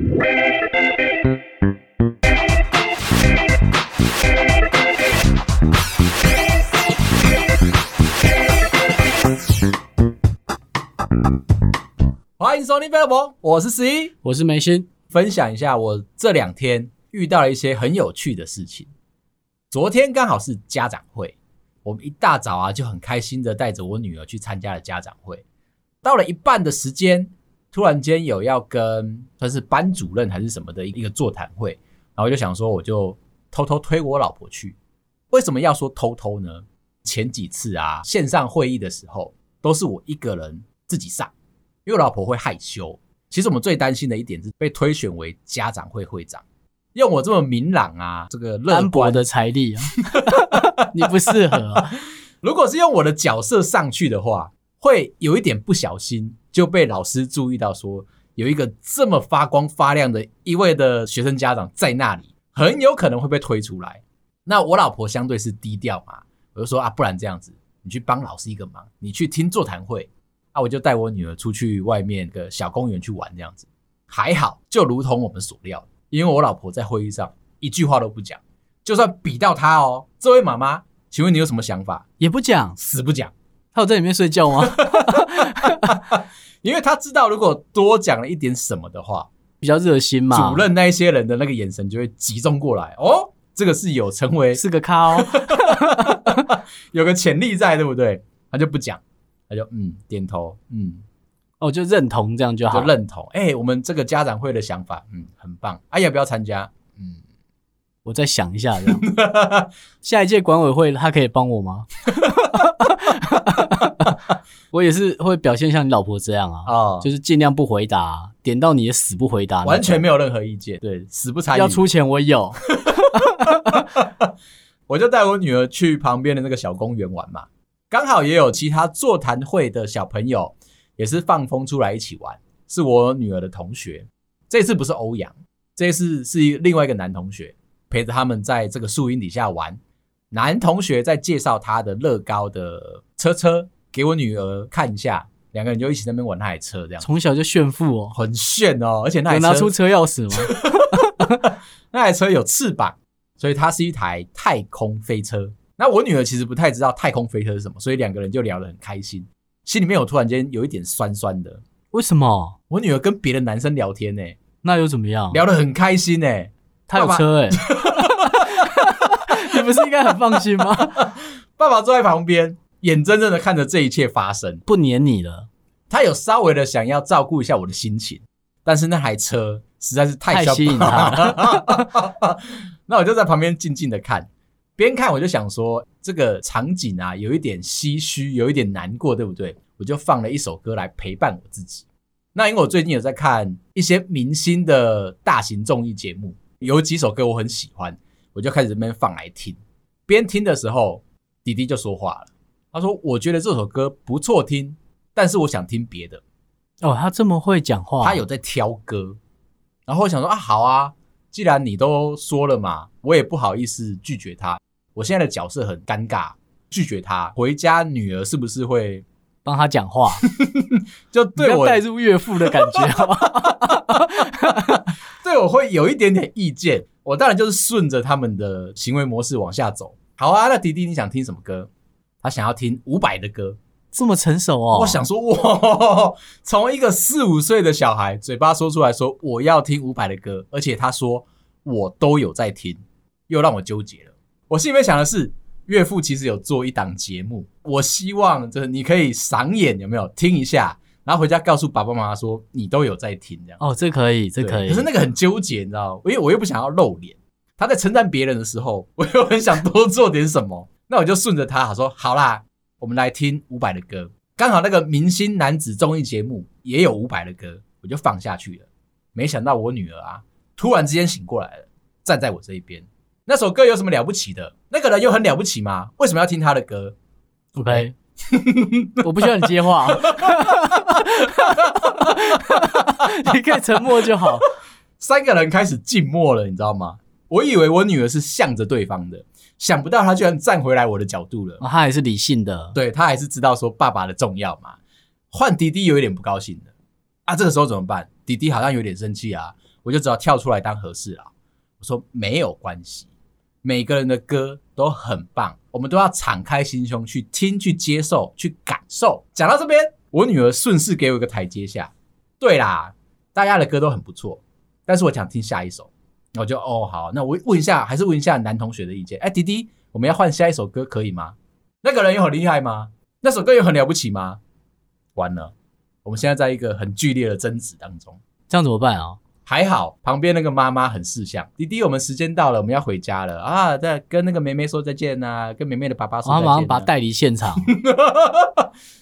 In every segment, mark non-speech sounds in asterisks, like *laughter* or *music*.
欢迎收听《贝博》，我是十一，我是梅心，分享一下我这两天遇到了一些很有趣的事情。昨天刚好是家长会，我们一大早啊就很开心的带着我女儿去参加了家长会。到了一半的时间，突然间有要跟算是班主任还是什么的一个座谈会，然后我就想说，我就偷偷推我老婆去。为什么要说偷偷呢？前几次啊线上会议的时候，都是我一个人自己上。因为我老婆会害羞，其实我们最担心的一点是被推选为家长会会长。用我这么明朗啊，这个单薄的财力啊，*laughs* 你不适合啊。如果是用我的角色上去的话，会有一点不小心就被老师注意到，说有一个这么发光发亮的一位的学生家长在那里，很有可能会被推出来。那我老婆相对是低调嘛，我就说啊，不然这样子，你去帮老师一个忙，你去听座谈会。啊，我就带我女儿出去外面个小公园去玩，这样子还好，就如同我们所料，因为我老婆在会议上一句话都不讲，就算比到她哦，这位妈妈，请问你有什么想法？也不讲，死不讲。*laughs* 她有在里面睡觉吗？*laughs* 因为他知道，如果多讲了一点什么的话，比较热心嘛，主任那一些人的那个眼神就会集中过来。哦，这个是有成为是个咖哦，*laughs* 有个潜力在，对不对？他就不讲。他就嗯点头嗯。哦就认同这样就好。就认同。哎、欸、我们这个家长会的想法嗯很棒。啊要不要参加？嗯我再想一下这样 *laughs* 下一届管委会他可以帮我吗？*laughs* 我也是会表现像你老婆这样啊哦就是尽量不回答点到你也死不回答完全没有任何意见对死不参与要出钱我有 *laughs* 我就带我女儿去旁边的那个小公园玩嘛。刚好也有其他座谈会的小朋友，也是放风出来一起玩，是我女儿的同学。这次不是欧阳，这次是另外一个男同学陪着他们在这个树荫底下玩。男同学在介绍他的乐高的车车给我女儿看一下，两个人就一起在那边玩那台车，这样从小就炫富哦，很炫哦，而且那台车拿出车钥匙吗？*laughs* 那台车有翅膀，所以它是一台太空飞车。那我女儿其实不太知道太空飞车是什么，所以两个人就聊得很开心，心里面有突然间有一点酸酸的。为什么？我女儿跟别的男生聊天呢、欸？那又怎么样？聊得很开心呢、欸？他有车哎、欸，*laughs* 你不是应该很放心吗？爸爸坐在旁边，眼睁睁的看着这一切发生，不黏你了。他有稍微的想要照顾一下我的心情，但是那台车实在是太，太吸引他了。*laughs* 那我就在旁边静静的看。边看我就想说，这个场景啊，有一点唏嘘，有一点难过，对不对？我就放了一首歌来陪伴我自己。那因为我最近有在看一些明星的大型综艺节目，有几首歌我很喜欢，我就开始这边放来听。边听的时候，弟弟就说话了，他说：“我觉得这首歌不错听，但是我想听别的。”哦，他这么会讲话，他有在挑歌。然后我想说啊，好啊，既然你都说了嘛，我也不好意思拒绝他。我现在的角色很尴尬，拒绝他回家，女儿是不是会帮他讲话？*laughs* 就对我带入岳父的感觉，对我会有一点点意见。我当然就是顺着他们的行为模式往下走。好啊，那迪迪你想听什么歌？他想要听伍佰的歌，这么成熟哦。我想说，哇，从一个四五岁的小孩嘴巴说出来说我要听伍佰的歌，而且他说我都有在听，又让我纠结了。我心里面想的是，岳父其实有做一档节目，我希望就是你可以赏眼，有没有听一下，然后回家告诉爸爸妈妈说你都有在听这样。哦，这可以，这可以。可是那个很纠结，你知道吗？因为我又不想要露脸。他在称赞别人的时候，我又很想多做点什么。*laughs* 那我就顺着他，说好啦，我们来听伍佰的歌。刚好那个明星男子综艺节目也有伍佰的歌，我就放下去了。没想到我女儿啊，突然之间醒过来了，站在我这一边。那首歌有什么了不起的？那个人又很了不起吗？为什么要听他的歌？OK，*laughs* 我不需要你接话，*laughs* 你可以沉默就好。三个人开始静默了，你知道吗？我以为我女儿是向着对方的，想不到她居然站回来我的角度了。哦，她还是理性的，对，她还是知道说爸爸的重要嘛。换迪迪有一点不高兴的啊，这个时候怎么办？迪迪好像有点生气啊。我就只好跳出来当和事佬。我说没有关系，每个人的歌都很棒，我们都要敞开心胸去听、去接受、去感受。讲到这边，我女儿顺势给我一个台阶下。对啦，大家的歌都很不错，但是我想听下一首。我就哦好，那我问一下，还是问一下男同学的意见。哎，弟弟，我们要换下一首歌可以吗？那个人有很厉害吗？那首歌有很了不起吗？完了，我们现在在一个很剧烈的争执当中，这样怎么办啊？还好，旁边那个妈妈很识相。弟弟，我们时间到了，我们要回家了啊！再跟那个妹妹说再见呐、啊，跟妹妹的爸爸说再见、啊。我马上把他带离现场。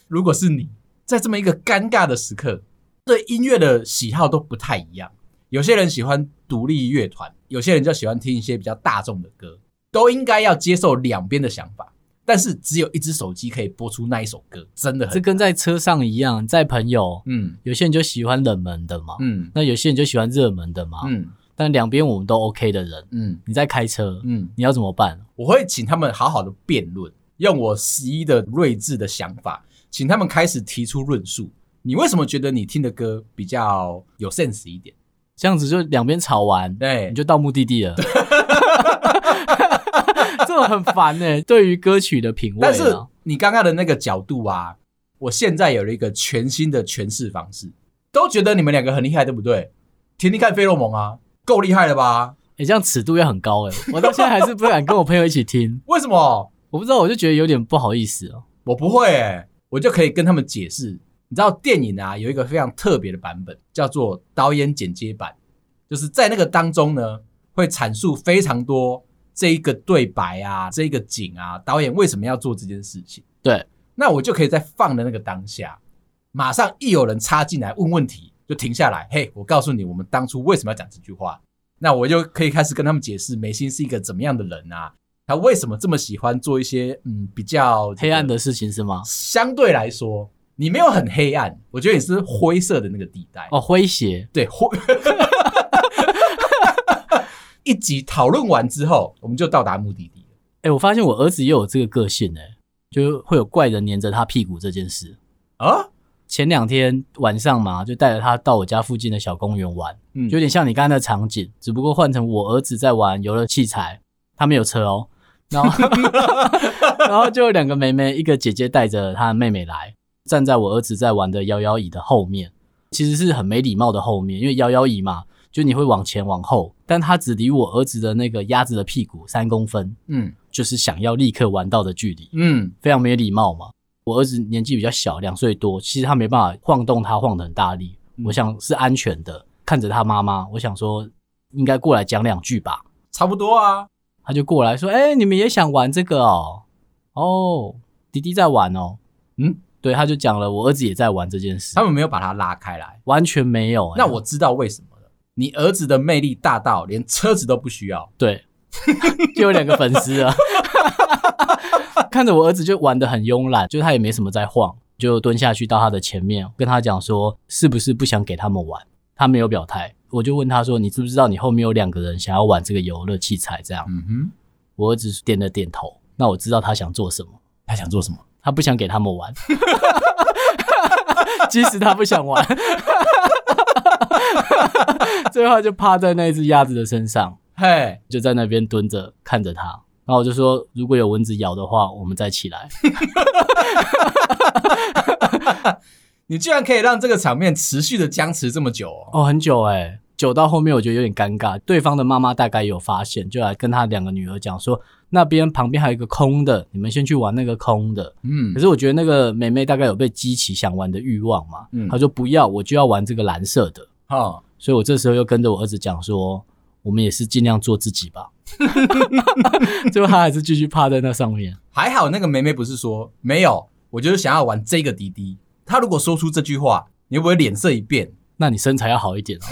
如果是你在这么一个尴尬的时刻，对音乐的喜好都不太一样。有些人喜欢独立乐团，有些人就喜欢听一些比较大众的歌，都应该要接受两边的想法。但是只有一只手机可以播出那一首歌，真的很。这跟在车上一样，在朋友，嗯，有些人就喜欢冷门的嘛，嗯，那有些人就喜欢热门的嘛，嗯，但两边我们都 OK 的人，嗯，你在开车，嗯，你要怎么办？我会请他们好好的辩论，用我十一的睿智的想法，请他们开始提出论述。你为什么觉得你听的歌比较有 sense 一点？这样子就两边吵完，对，你就到目的地了。*laughs* 很烦呢、欸，*laughs* 对于歌曲的品味。但是你刚刚的那个角度啊，我现在有了一个全新的诠释方式，都觉得你们两个很厉害，对不对？听听看《费洛蒙》啊，够厉害了吧？你、欸、这样尺度也很高哎、欸，我到现在还是不敢跟我朋友一起听。*laughs* 为什么？我不知道，我就觉得有点不好意思哦。我不会哎、欸，我就可以跟他们解释。你知道电影啊，有一个非常特别的版本，叫做导演剪接版，就是在那个当中呢，会阐述非常多。这一个对白啊，这一个景啊，导演为什么要做这件事情？对，那我就可以在放的那个当下，马上一有人插进来问问题，就停下来。嘿，我告诉你，我们当初为什么要讲这句话？那我就可以开始跟他们解释，美心是一个怎么样的人啊？他为什么这么喜欢做一些嗯比较黑暗的事情是吗？相对来说，你没有很黑暗，我觉得你是灰色的那个地带哦，诙谐，对灰。*laughs* 一集讨论完之后，我们就到达目的地了。哎、欸，我发现我儿子也有这个个性、欸，哎，就会有怪人黏着他屁股这件事啊。前两天晚上嘛，就带着他到我家附近的小公园玩，嗯，就有点像你刚才的场景，只不过换成我儿子在玩游乐器材，他没有车哦。然后，*laughs* 然后就有两个妹妹，一个姐姐带着她的妹妹来，站在我儿子在玩的摇摇椅的后面，其实是很没礼貌的后面，因为摇摇椅嘛。就你会往前往后，但他只离我儿子的那个鸭子的屁股三公分，嗯，就是想要立刻玩到的距离，嗯，非常没礼貌嘛。我儿子年纪比较小，两岁多，其实他没办法晃动他晃得很大力，嗯，我想是安全的。看着他妈妈，我想说应该过来讲两句吧，差不多啊。他就过来说：“哎，你们也想玩这个哦？哦，弟弟在玩哦。”嗯，对，他就讲了，我儿子也在玩这件事。他们没有把他拉开来，完全没有。那我知道为什么。你儿子的魅力大到连车子都不需要，*laughs* 对，*laughs* 就有两个粉丝啊，*laughs* 看着我儿子就玩的很慵懒，就他也没什么在晃，就蹲下去到他的前面，跟他讲说是不是不想给他们玩？他没有表态，我就问他说，你知不知道你后面有两个人想要玩这个游乐器材？这样，嗯哼，我儿子点了点头，那我知道他想做什么，他想做什么？他不想给他们玩，即使他不想玩。*laughs* 最后就趴在那只鸭子的身上，嘿，就在那边蹲着看着它。然后我就说，如果有蚊子咬的话，我们再起来。*laughs* 你居然可以让这个场面持续的僵持这么久哦？哦，很久诶，久到后面我觉得有点尴尬。对方的妈妈大概有发现，就来跟他两个女儿讲说，那边旁边还有一个空的，你们先去玩那个空的。嗯，可是我觉得那个妹妹大概有被激起想玩的欲望嘛，嗯，她说不要，我就要玩这个蓝色的。好。所以我这时候又跟着我儿子讲说，我们也是尽量做自己吧。*laughs* 最后他还是继续趴在那上面。还好那个妹妹不是说没有，我就是想要玩这个滴滴。他如果说出这句话，你会不会脸色一变？那你身材要好一点哦。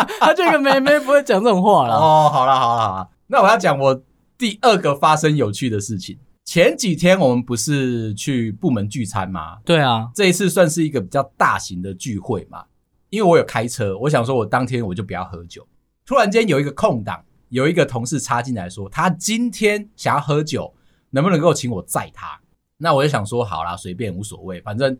*laughs* 他这个妹妹不会讲这种话了。哦，好了好了好了，那我要讲我第二个发生有趣的事情。前几天我们不是去部门聚餐吗？对啊，这一次算是一个比较大型的聚会嘛。因为我有开车，我想说，我当天我就不要喝酒。突然间有一个空档，有一个同事插进来说，他今天想要喝酒，能不能够请我载他？那我就想说，好啦，随便无所谓，反正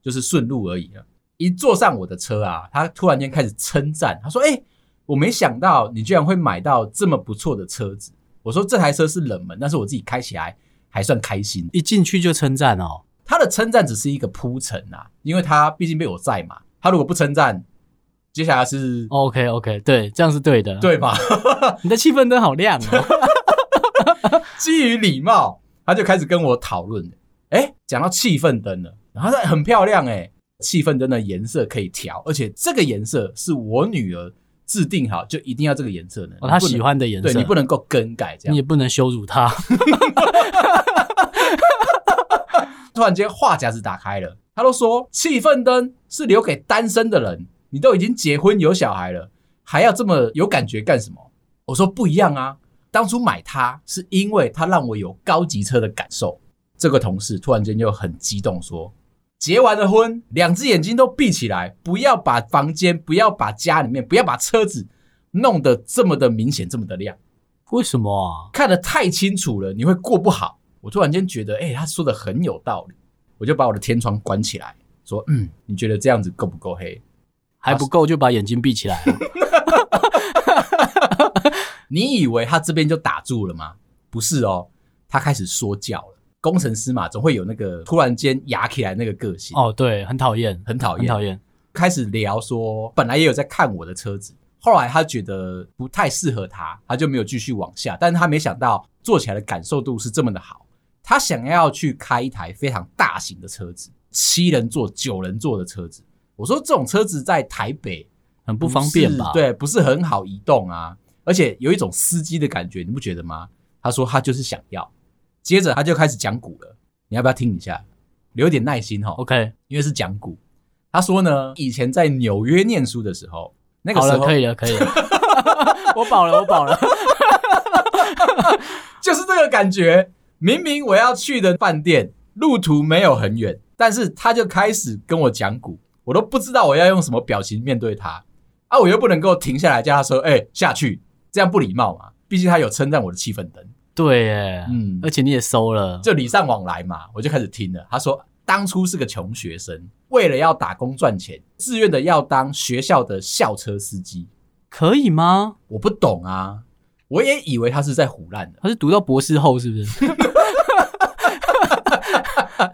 就是顺路而已了。一坐上我的车啊，他突然间开始称赞，他说：“哎、欸，我没想到你居然会买到这么不错的车子。”我说：“这台车是冷门，但是我自己开起来还算开心。”一进去就称赞哦，他的称赞只是一个铺陈啊，因为他毕竟被我在嘛。他如果不称赞，接下来是 OK OK，对，这样是对的，对吧？*laughs* 你的气氛灯好亮哦。*laughs* 基于礼貌，他就开始跟我讨论。哎，讲到气氛灯了，然后很漂亮哎，气氛灯的颜色可以调，而且这个颜色是我女儿制定好，就一定要这个颜色的。哦，他喜欢的颜色，对，你不能够更改，这样你也不能羞辱他。*laughs* 突然间，话匣子打开了，他都说气氛灯是留给单身的人，你都已经结婚有小孩了，还要这么有感觉干什么？我说不一样啊。当初买它是因为它让我有高级车的感受。这个同事突然间就很激动说：“结完了婚，两只眼睛都闭起来，不要把房间，不要把家里面，不要把车子弄得这么的明显，这么的亮。为什么啊？看得太清楚了，你会过不好。”我突然间觉得，哎，他说的很有道理。我就把我的天窗关起来，说：“嗯，你觉得这样子够不够黑？还不够，就把眼睛闭起来。*laughs* ”你以为他这边就打住了吗？不是哦，他开始说教了。工程师嘛，总会有那个突然间哑起来那个个性。哦，对，很讨厌，很讨厌，很讨厌。开始聊说，本来也有在看我的车子，后来他觉得不太适合他，他就没有继续往下。但是他没想到坐起来的感受度是这么的好。他想要去开一台非常大型的车子，七人座、九人座的车子。我说这种车子在台北很不方便吧？对，不是很好移动啊。而且有一种司机的感觉，你不觉得吗？他说他就是想要，接着他就开始讲鼓了。你要不要听一下？留点耐心哈。OK，因为是讲鼓。他说呢，以前在纽约念书的时候，那个时候可以了，可以了。*laughs* 我饱了，我饱了。*laughs* 就是这个感觉。明明我要去的饭店路途没有很远，但是他就开始跟我讲鼓，我都不知道我要用什么表情面对他啊！我又不能够停下来叫他说：“哎、欸，下去。”这样不礼貌嘛？毕竟他有称赞我的气氛灯，对耶，嗯，而且你也收了，就礼尚往来嘛。我就开始听了。他说，当初是个穷学生，为了要打工赚钱，自愿的要当学校的校车司机，可以吗？我不懂啊，我也以为他是在胡烂的。他是读到博士后是不是？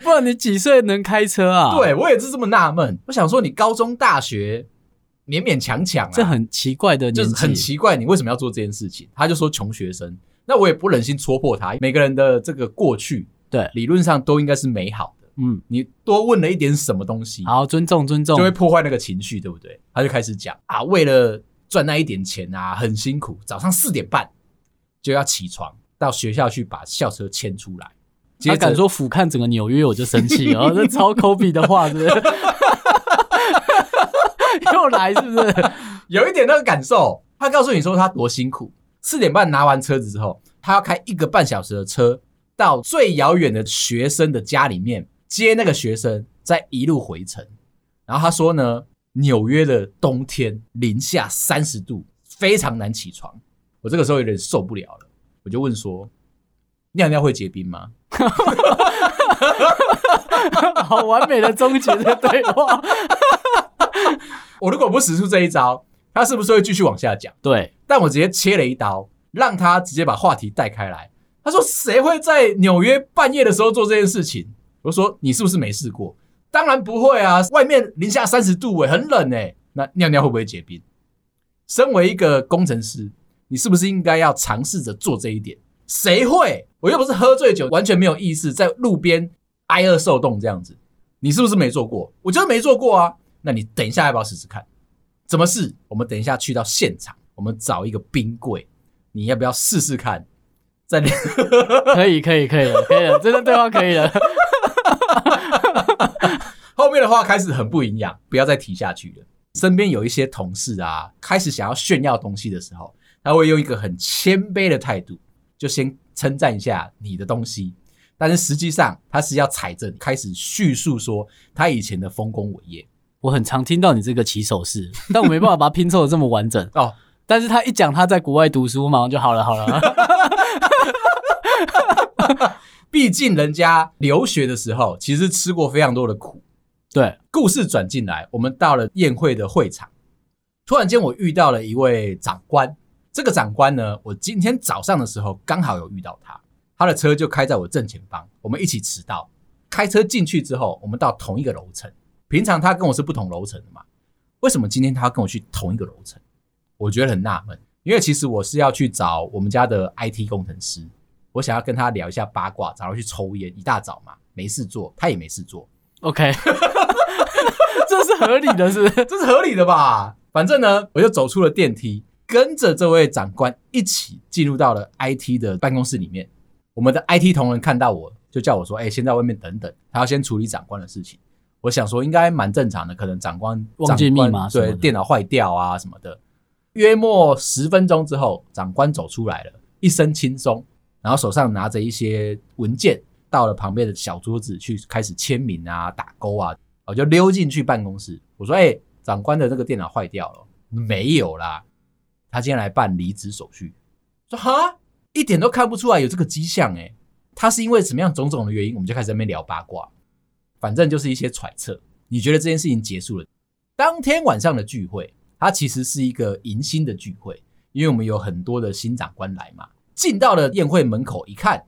不然你几岁能开车啊？对，我也是这么纳闷。我想说，你高中、大学。勉勉强强啊，这很奇怪的，就是很奇怪，你为什么要做这件事情？他就说穷学生，那我也不忍心戳破他。每个人的这个过去，对，理论上都应该是美好的。嗯，你多问了一点什么东西，好，尊重尊重，就会破坏那个情绪，对不对？他就开始讲啊，为了赚那一点钱啊，很辛苦，早上四点半就要起床到学校去把校车牵出来。他敢说俯瞰整个纽约，我就生气 *laughs* 哦，这超抠鼻的话，是不是？*laughs* 又来是不是？有一点那个感受？他告诉你说他多辛苦，四点半拿完车子之后，他要开一个半小时的车到最遥远的学生的家里面接那个学生，再一路回程。然后他说呢，纽约的冬天零下三十度，非常难起床。我这个时候有点受不了了，我就问说：尿尿会结冰吗？好完美的终结的对话。*laughs* 我如果不使出这一招，他是不是会继续往下讲？对，但我直接切了一刀，让他直接把话题带开来。他说：“谁会在纽约半夜的时候做这件事情？”我说：“你是不是没试过？”当然不会啊，外面零下三十度诶，很冷诶。那尿尿会不会结冰？身为一个工程师，你是不是应该要尝试着做这一点？谁会？我又不是喝醉酒，完全没有意识，在路边挨饿受冻这样子。你是不是没做过？我觉得没做过啊。那你等一下要不要试试看？怎么试？我们等一下去到现场，我们找一个冰柜，你要不要试试看？在可以可以可以了，可以了，真的对话可以了。*laughs* 后面的话开始很不营养，不要再提下去了。身边有一些同事啊，开始想要炫耀东西的时候，他会用一个很谦卑的态度，就先称赞一下你的东西。但是实际上，他是要踩着你开始叙述说他以前的丰功伟业。我很常听到你这个起手式，*laughs* 但我没办法把它拼凑的这么完整哦。但是他一讲他在国外读书，马上就好了，好了。*laughs* 毕竟人家留学的时候，其实吃过非常多的苦，对，故事转进来，我们到了宴会的会场，突然间我遇到了一位长官。这个长官呢，我今天早上的时候刚好有遇到他，他的车就开在我正前方，我们一起迟到。开车进去之后，我们到同一个楼层。平常他跟我是不同楼层的嘛，为什么今天他要跟我去同一个楼层？我觉得很纳闷，因为其实我是要去找我们家的 IT 工程师，我想要跟他聊一下八卦，找他去抽烟。一大早嘛，没事做，他也没事做。OK，*laughs* 这是合理的，是？*laughs* 这是合理的吧？反正呢，我就走出了电梯。跟着这位长官一起进入到了 IT 的办公室里面，我们的 IT 同仁看到我就叫我说：“哎，先在外面等等，他要先处理长官的事情。”我想说应该蛮正常的，可能长官忘记密码，对，电脑坏掉啊什么的。约莫十分钟之后，长官走出来了，一身轻松，然后手上拿着一些文件，到了旁边的小桌子去开始签名啊、打勾啊，我就溜进去办公室。我说：“哎，长官的这个电脑坏掉了，没有啦。”他今天来办离职手续，说哈，一点都看不出来有这个迹象诶。他是因为什么样种种的原因，我们就开始在那边聊八卦，反正就是一些揣测。你觉得这件事情结束了？当天晚上的聚会，它其实是一个迎新的聚会，因为我们有很多的新长官来嘛。进到了宴会门口一看，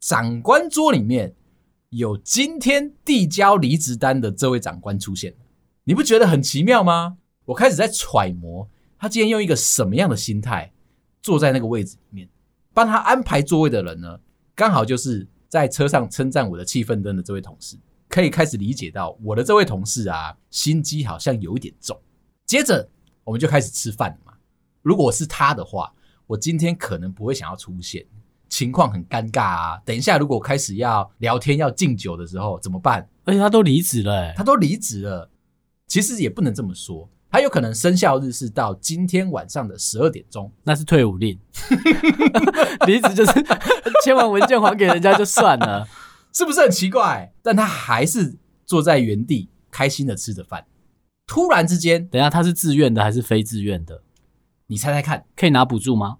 长官桌里面有今天递交离职单的这位长官出现，你不觉得很奇妙吗？我开始在揣摩。他今天用一个什么样的心态坐在那个位置里面？帮他安排座位的人呢？刚好就是在车上称赞我的气氛灯的这位同事，可以开始理解到我的这位同事啊，心机好像有一点重。接着我们就开始吃饭了嘛。如果是他的话，我今天可能不会想要出现，情况很尴尬啊。等一下如果开始要聊天要敬酒的时候怎么办？而且他都离职了欸，他都离职了。其实也不能这么说。他有可能生效日是到今天晚上的十二点钟，那是退伍令。*laughs* *laughs* 离职就是 *laughs* 签完文件还给人家就算了，是不是很奇怪？但他还是坐在原地，开心的吃着饭。突然之间，等一下他是自愿的还是非自愿的？你猜猜看，可以拿补助吗？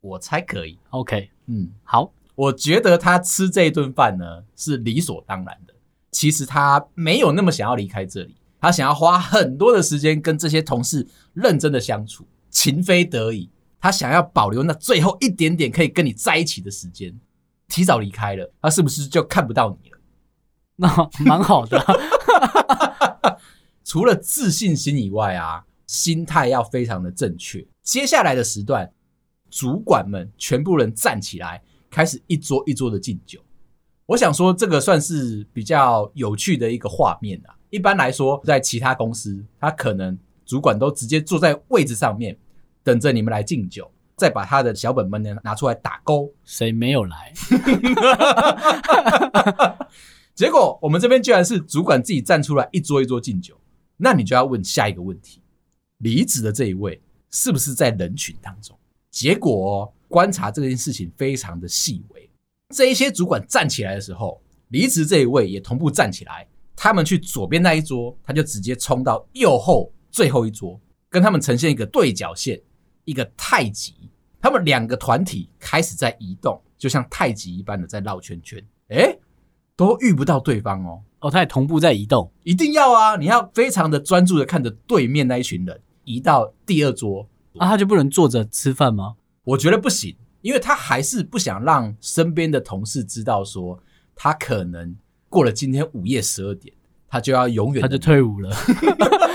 我猜可以。OK，嗯，好，我觉得他吃这一顿饭呢是理所当然的。其实他没有那么想要离开这里。他想要花很多的时间跟这些同事认真的相处，情非得已，他想要保留那最后一点点可以跟你在一起的时间，提早离开了，他是不是就看不到你了？那蛮好的。*laughs* 除了自信心以外啊，心态要非常的正确。接下来的时段，主管们全部人站起来，开始一桌一桌的敬酒。我想说，这个算是比较有趣的一个画面啊。一般来说，在其他公司，他可能主管都直接坐在位置上面，等着你们来敬酒，再把他的小本本呢拿出来打勾。谁没有来？*laughs* 结果我们这边居然是主管自己站出来，一桌一桌敬酒。那你就要问下一个问题：离职的这一位是不是在人群当中？结果观察这件事情非常的细微。这一些主管站起来的时候，离职这一位也同步站起来。他们去左边那一桌，他就直接冲到右后最后一桌，跟他们呈现一个对角线，一个太极。他们两个团体开始在移动，就像太极一般的在绕圈圈。诶，都遇不到对方哦。哦，他也同步在移动，一定要啊！你要非常的专注的看着对面那一群人移到第二桌啊，他就不能坐着吃饭吗？我觉得不行，因为他还是不想让身边的同事知道说他可能。过了今天午夜十二点，他就要永远他就退伍了，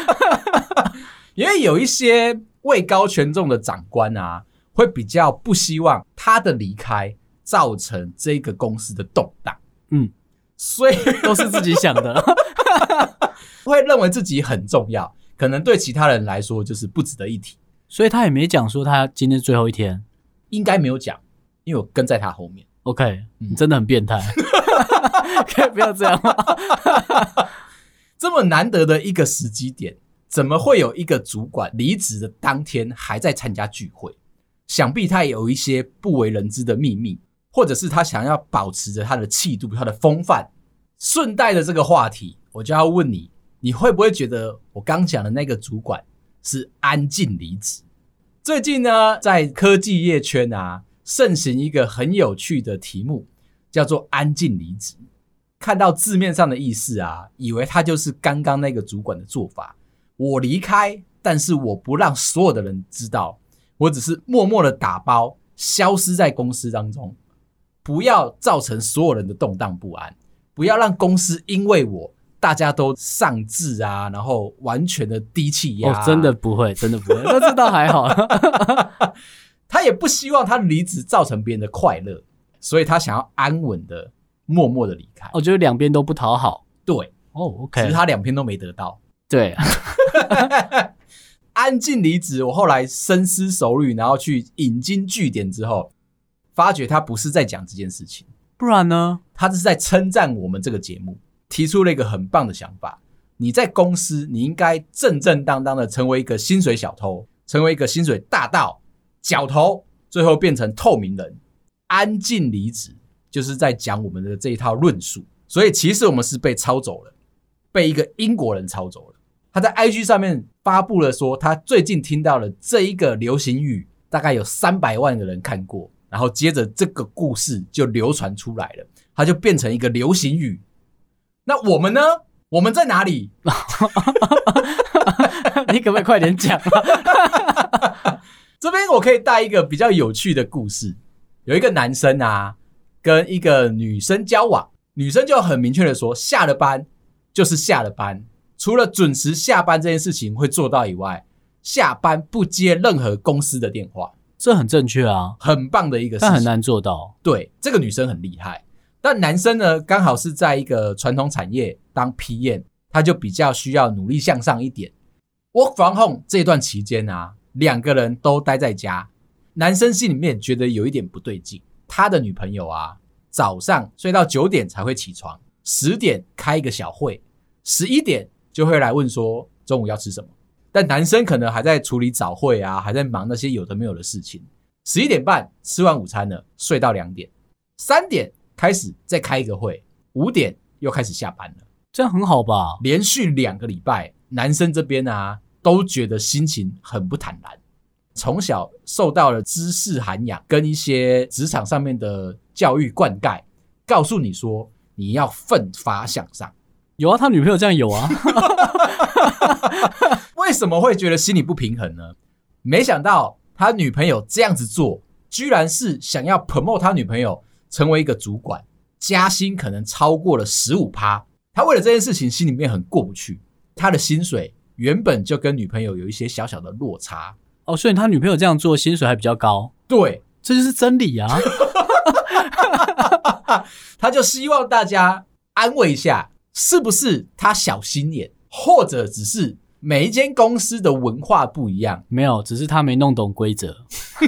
*laughs* 因为有一些位高权重的长官啊，会比较不希望他的离开造成这个公司的动荡。嗯，所以都是自己想的，*laughs* 会认为自己很重要，可能对其他人来说就是不值得一提。所以他也没讲说他今天最后一天，应该没有讲，因为我跟在他后面。OK，你真的很变态。*laughs* 可以不要这样吗？这么难得的一个时机点，怎么会有一个主管离职的当天还在参加聚会？想必他也有一些不为人知的秘密，或者是他想要保持着他的气度、他的风范。顺带的这个话题，我就要问你：你会不会觉得我刚讲的那个主管是安静离职？最近呢，在科技业圈啊，盛行一个很有趣的题目。叫做安静离职，看到字面上的意思啊，以为他就是刚刚那个主管的做法。我离开，但是我不让所有的人知道，我只是默默的打包，消失在公司当中，不要造成所有人的动荡不安，不要让公司因为我大家都丧志啊，然后完全的低气压。哦，真的不会，真的不会，那这倒还好。*laughs* 他也不希望他离职造成别人的快乐，所以他想要安稳的。默默的离开，我觉得两边都不讨好。对，哦，OK，其实他两边都没得到。对，*laughs* 安静离职。我后来深思熟虑，然后去引经据典之后，发觉他不是在讲这件事情，不然呢？他是在称赞我们这个节目，提出了一个很棒的想法。你在公司，你应该正正当当的成为一个薪水小偷，成为一个薪水大盗、角头，最后变成透明人，安静离职。就是在讲我们的这一套论述，所以其实我们是被抄走了，被一个英国人抄走了。他在 IG 上面发布了说，他最近听到了这一个流行语，大概有三百万个人看过，然后接着这个故事就流传出来了，它就变成一个流行语。那我们呢？我们在哪里？*laughs* 你可不可以快点讲？*laughs* 这边我可以带一个比较有趣的故事，有一个男生啊。跟一个女生交往，女生就很明确的说，下了班就是下了班，除了准时下班这件事情会做到以外，下班不接任何公司的电话，这很正确啊，很棒的一个事情，但很难做到。对，这个女生很厉害，但男生呢，刚好是在一个传统产业当 PM，他就比较需要努力向上一点。Work from home 这段期间啊，两个人都待在家，男生心里面觉得有一点不对劲。他的女朋友啊，早上睡到九点才会起床，十点开一个小会，十一点就会来问说中午要吃什么。但男生可能还在处理早会啊，还在忙那些有的没有的事情。十一点半吃完午餐了，睡到两点，三点开始再开一个会，五点又开始下班了。这样很好吧？连续两个礼拜，男生这边啊都觉得心情很不坦然。从小受到了知识涵养跟一些职场上面的教育灌溉，告诉你说你要奋发向上。有啊，他女朋友这样有啊。*laughs* 为什么会觉得心里不平衡呢？没想到他女朋友这样子做，居然是想要 promote 他女朋友成为一个主管，加薪可能超过了十五趴。他为了这件事情心里面很过不去。他的薪水原本就跟女朋友有一些小小的落差。哦，所以他女朋友这样做，薪水还比较高。对，这就是真理啊。*laughs* 他就希望大家安慰一下，是不是他小心眼，或者只是每一间公司的文化不一样？没有，只是他没弄懂规则。*laughs*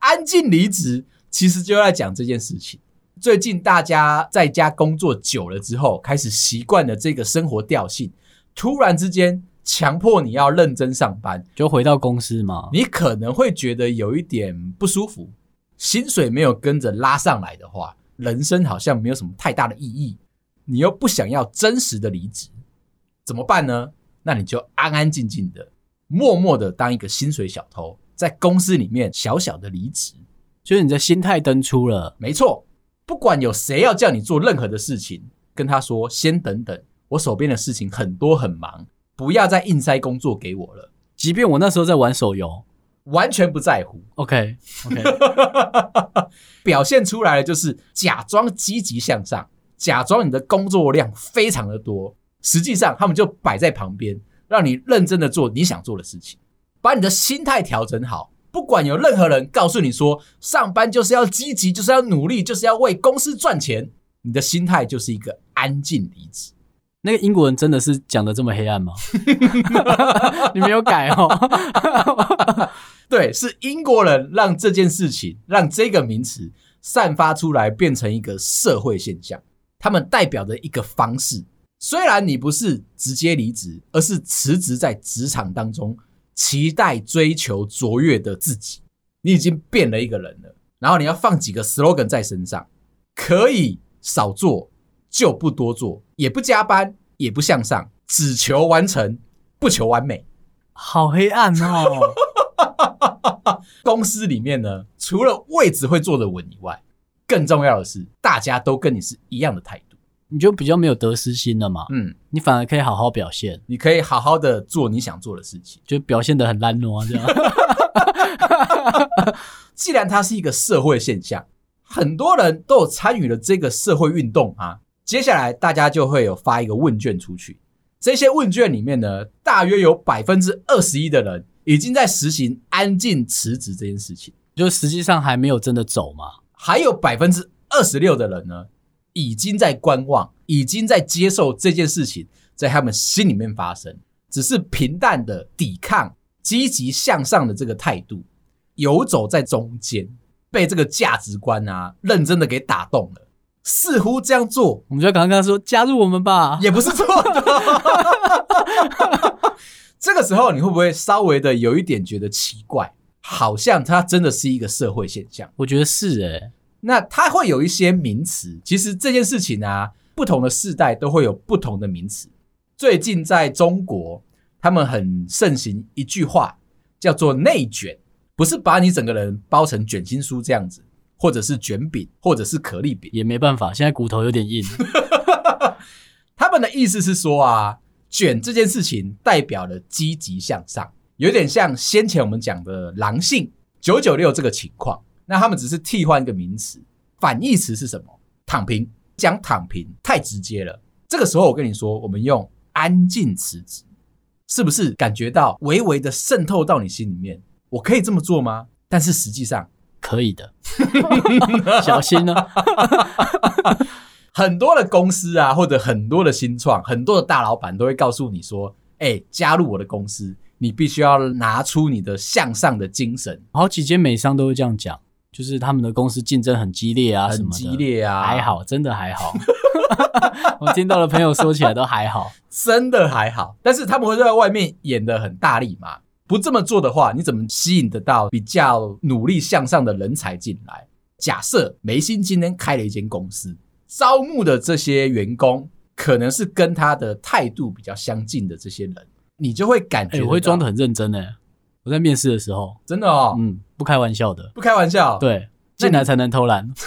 安静离职，其实就在讲这件事情。最近大家在家工作久了之后，开始习惯了这个生活调性，突然之间。强迫你要认真上班，就回到公司嘛？你可能会觉得有一点不舒服，薪水没有跟着拉上来的话，人生好像没有什么太大的意义。你又不想要真实的离职，怎么办呢？那你就安安静静的，默默的当一个薪水小偷，在公司里面小小的离职，就是你的心态登出了。没错，不管有谁要叫你做任何的事情，跟他说先等等，我手边的事情很多很忙。不要再硬塞工作给我了，即便我那时候在玩手游，完全不在乎。OK OK，*laughs* 表现出来的就是假装积极向上，假装你的工作量非常的多，实际上他们就摆在旁边，让你认真的做你想做的事情，把你的心态调整好。不管有任何人告诉你说上班就是要积极，就是要努力，就是要为公司赚钱，你的心态就是一个安静离职。那个英国人真的是讲的这么黑暗吗？*laughs* 你没有改哦。对，是英国人让这件事情，让这个名词散发出来，变成一个社会现象。他们代表的一个方式，虽然你不是直接离职，而是辞职在职场当中，期待追求卓越的自己。你已经变了一个人了。然后你要放几个 slogan 在身上，可以少做。就不多做，也不加班，也不向上，只求完成，不求完美。好黑暗哦！*laughs* 公司里面呢，除了位置会坐得稳以外，更重要的是，大家都跟你是一样的态度，你就比较没有得失心了嘛。嗯，你反而可以好好表现，你可以好好的做你想做的事情，就表现得很烂哦，这样。*laughs* 既然它是一个社会现象，很多人都有参与了这个社会运动啊。接下来大家就会有发一个问卷出去，这些问卷里面呢，大约有百分之二十一的人已经在实行安静辞职这件事情，就实际上还没有真的走嘛。还有百分之二十六的人呢，已经在观望，已经在接受这件事情在他们心里面发生，只是平淡的抵抗，积极向上的这个态度，游走在中间，被这个价值观啊认真的给打动了。似乎这样做，我们就刚刚跟他说加入我们吧，也不是错的。*laughs* 这个时候，你会不会稍微的有一点觉得奇怪？好像它真的是一个社会现象。我觉得是诶、欸，那它会有一些名词。其实这件事情啊，不同的世代都会有不同的名词。最近在中国，他们很盛行一句话，叫做“内卷”，不是把你整个人包成卷心酥这样子。或者是卷饼，或者是可丽饼，也没办法。现在骨头有点硬。*laughs* 他们的意思是说啊，卷这件事情代表了积极向上，有点像先前我们讲的狼性九九六这个情况。那他们只是替换一个名词，反义词是什么？躺平。讲躺平太直接了。这个时候我跟你说，我们用安静辞职，是不是感觉到微微的渗透到你心里面？我可以这么做吗？但是实际上。可以的，*laughs* 小心呢、很多的公司啊，或者很多的新创，很多的大老板都会告诉你说：“哎、欸，加入我的公司，你必须要拿出你的向上的精神。”好几间美商都会这样讲，就是他们的公司竞争很激烈啊，很激烈啊，还好，真的还好。*laughs* 我听到的朋友说起来都还好，真的还好。但是他们会在外面演得很大力嘛。不这么做的话，你怎么吸引得到比较努力向上的人才进来？假设梅心今天开了一间公司，招募的这些员工可能是跟他的态度比较相近的这些人，你就会感觉、欸、我会装的很认真诶。我在面试的时候，真的哦，嗯，不开玩笑的，不开玩笑，对，进来才能偷懒。*laughs*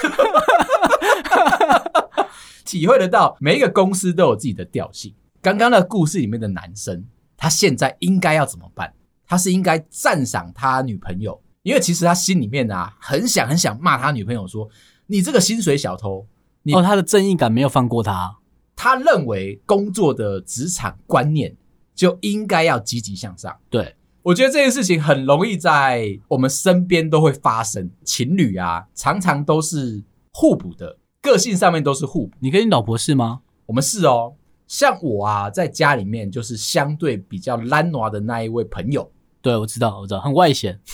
体会得到每一个公司都有自己的调性。刚刚的故事里面的男生，他现在应该要怎么办？他是应该赞赏他女朋友，因为其实他心里面啊，很想很想骂他女朋友说：“你这个薪水小偷！”你哦，他的正义感没有放过他。他认为工作的职场观念就应该要积极向上。对，我觉得这件事情很容易在我们身边都会发生。情侣啊，常常都是互补的，个性上面都是互补。你跟你老婆是吗？我们是哦。像我啊，在家里面就是相对比较懒惰的那一位朋友。对，我知道，我知道，很外显。*laughs*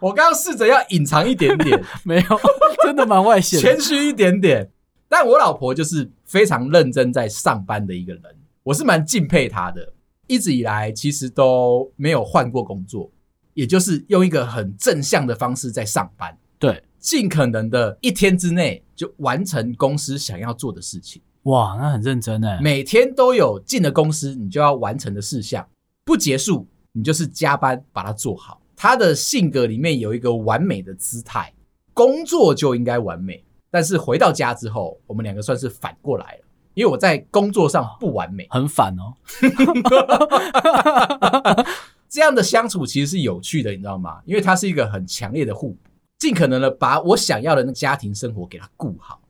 我刚刚试着要隐藏一点点，*laughs* 没有，真的蛮外显，谦虚一点点。但我老婆就是非常认真在上班的一个人，我是蛮敬佩她的。一直以来其实都没有换过工作，也就是用一个很正向的方式在上班。对，尽可能的一天之内就完成公司想要做的事情。哇，那很认真哎，每天都有进了公司你就要完成的事项。不结束，你就是加班把它做好。他的性格里面有一个完美的姿态，工作就应该完美。但是回到家之后，我们两个算是反过来了，因为我在工作上不完美，很反哦。*laughs* 这样的相处其实是有趣的，你知道吗？因为它是一个很强烈的互补，尽可能的把我想要的那家庭生活给它顾好。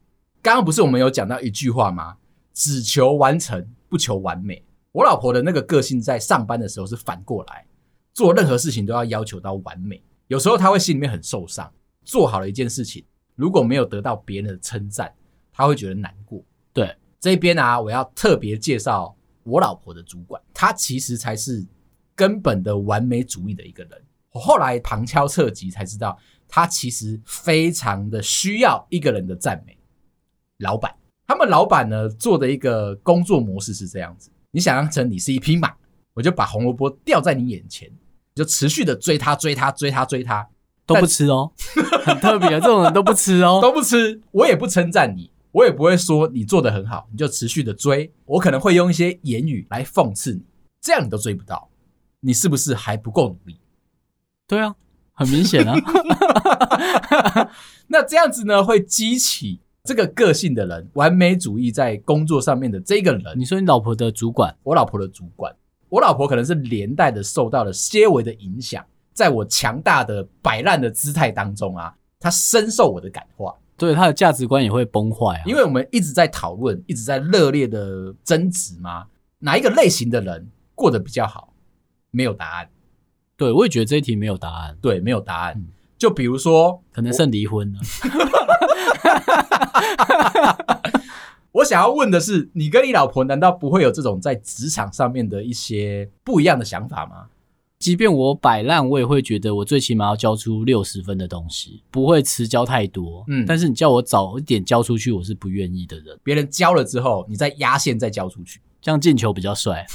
刚刚不是我们有讲到一句话吗？只求完成，不求完美。我老婆的那个个性，在上班的时候是反过来，做任何事情都要要求到完美。有时候他会心里面很受伤，做好了一件事情，如果没有得到别人的称赞，他会觉得难过。对，这边啊，我要特别介绍我老婆的主管，她其实才是根本的完美主义的一个人。我后来旁敲侧击才知道，她其实非常的需要一个人的赞美。老板，他们老板呢，做的一个工作模式是这样子。你想象成你是一匹马，我就把红萝卜吊在你眼前，就持续的追他，追他，追他，追他，都不吃哦，很特别，这种人都不吃哦，*laughs* 都不吃。我也不称赞你，我也不会说你做的很好，你就持续的追。我可能会用一些言语来讽刺你，这样你都追不到，你是不是还不够努力？对啊，很明显啊。*laughs* *laughs* 那这样子呢，会激起这个个性的人，完美主义在工作上面的这个人。你说你老婆的主管，我老婆的主管，我老婆可能是连带的受到了些微的影响，在我强大的摆烂的姿态当中啊，她深受我的感化。对，她的价值观也会崩坏啊，因为我们一直在讨论，一直在热烈的争执嘛，哪一个类型的人过得比较好？没有答案。对，我也觉得这一题没有答案。对，没有答案。嗯就比如说，可能剩离婚了。我想要问的是，你跟你老婆难道不会有这种在职场上面的一些不一样的想法吗？即便我摆烂，我也会觉得我最起码要交出六十分的东西，不会迟交太多。嗯，但是你叫我早一点交出去，我是不愿意的人。别人交了之后，你再压线再交出去，这样进球比较帅。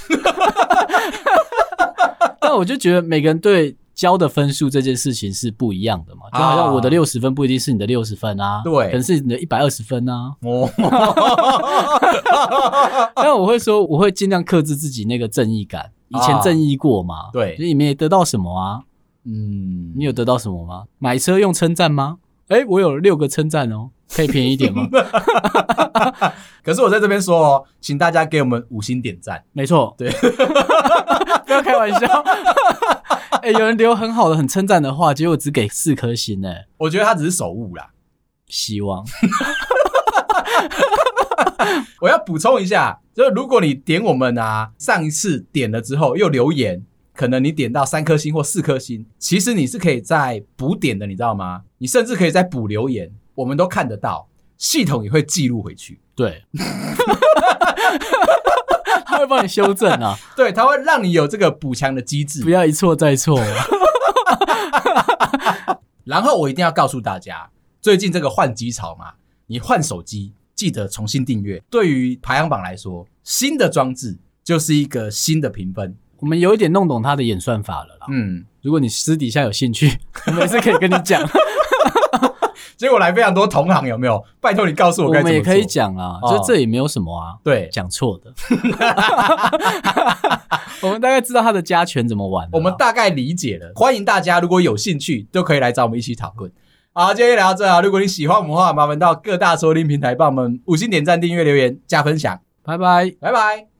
*laughs* 但我就觉得每个人对。交的分数这件事情是不一样的嘛？就好像我的六十分不一定是你的六十分啊，对，可能是你的一百二十分啊。哦，*laughs* 但我会说，我会尽量克制自己那个正义感。以前正义过嘛？对，你没得到什么啊？嗯，你有得到什么吗？买车用称赞吗？哎，我有六个称赞哦，可以便宜一点吗？*laughs* 可是我在这边说哦，请大家给我们五星点赞。没错，对，*laughs* 不要开玩笑。*laughs* 哎、欸，有人留很好的、很称赞的话，结果只给四颗星呢。我觉得他只是手误啦。希望。我要补充一下，就是如果你点我们啊，上一次点了之后又留言，可能你点到三颗星或四颗星，其实你是可以在补点的，你知道吗？你甚至可以再补留言，我们都看得到，系统也会记录回去。对。*laughs* 他会帮你修正啊，*laughs* 对，他会让你有这个补强的机制，不要一错再错。*laughs* 然后我一定要告诉大家，最近这个换机潮嘛，你换手机记得重新订阅。对于排行榜来说，新的装置就是一个新的评分。我们有一点弄懂他的演算法了啦。嗯，如果你私底下有兴趣，*laughs* 我们也是可以跟你讲。*laughs* 结果来非常多同行，有没有？拜托你告诉我该怎么做。我们也可以讲啊，就这也没有什么啊。对，讲错的。*laughs* 我们大概知道他的加权怎么玩，我们大概理解了。欢迎大家，如果有兴趣，都可以来找我们一起讨论。好，今天聊到这啊。如果你喜欢我们的话，麻烦到各大收听平台帮我们五星点赞、订阅、留言、加分享。拜拜，拜拜。